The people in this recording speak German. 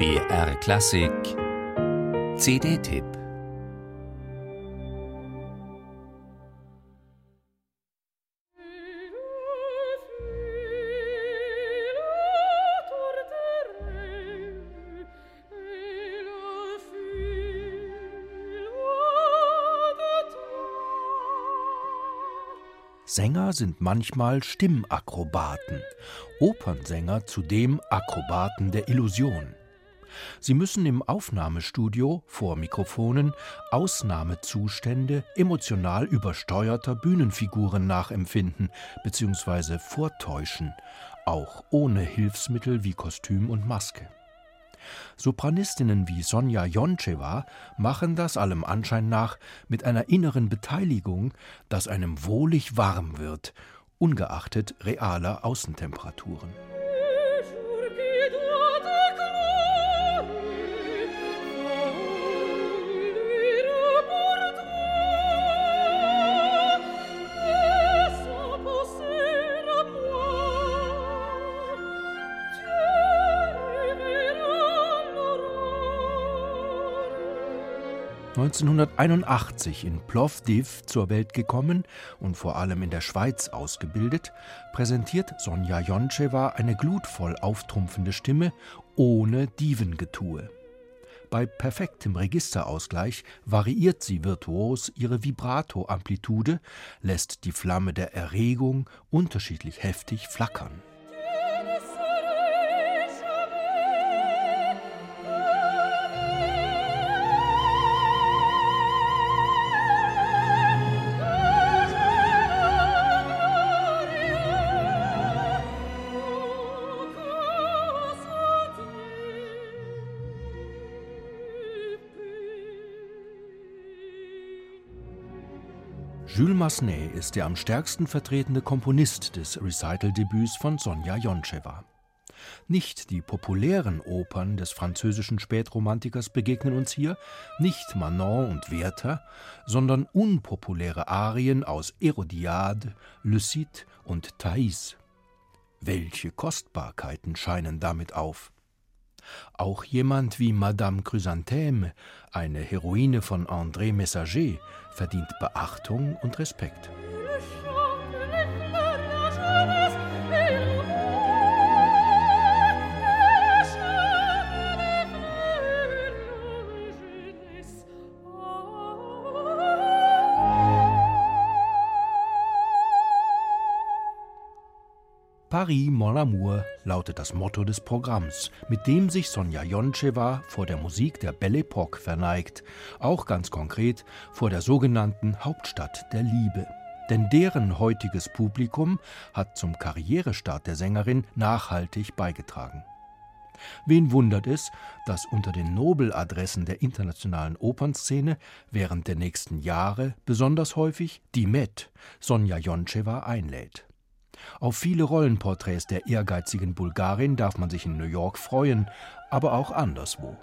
BR Klassik. CD-Tipp Sänger sind manchmal Stimmakrobaten, Opernsänger zudem Akrobaten der Illusion. Sie müssen im Aufnahmestudio vor Mikrofonen Ausnahmezustände emotional übersteuerter Bühnenfiguren nachempfinden bzw. vortäuschen, auch ohne Hilfsmittel wie Kostüm und Maske. Sopranistinnen wie Sonja Joncheva machen das allem Anschein nach mit einer inneren Beteiligung, dass einem wohlig warm wird, ungeachtet realer Außentemperaturen. 1981 in Plovdiv zur Welt gekommen und vor allem in der Schweiz ausgebildet, präsentiert Sonja Joncheva eine glutvoll auftrumpfende Stimme ohne Divengetue. Bei perfektem Registerausgleich variiert sie virtuos ihre Vibrato-Amplitude, lässt die Flamme der Erregung unterschiedlich heftig flackern. Jules Massenet ist der am stärksten vertretene Komponist des Recital-Debüts von Sonja Joncheva. Nicht die populären Opern des französischen Spätromantikers begegnen uns hier, nicht Manon und Werther, sondern unpopuläre Arien aus Hérodiade, Le Cid und Thais. Welche Kostbarkeiten scheinen damit auf! Auch jemand wie Madame Chrysanthème, eine Heroine von André Messager, verdient Beachtung und Respekt. Paris Mon Amour lautet das Motto des Programms, mit dem sich Sonja Joncheva vor der Musik der Belle Époque verneigt, auch ganz konkret vor der sogenannten Hauptstadt der Liebe. Denn deren heutiges Publikum hat zum Karrierestart der Sängerin nachhaltig beigetragen. Wen wundert es, dass unter den Nobeladressen der internationalen Opernszene während der nächsten Jahre besonders häufig die Met Sonja Joncheva einlädt. Auf viele Rollenporträts der ehrgeizigen Bulgarin darf man sich in New York freuen, aber auch anderswo.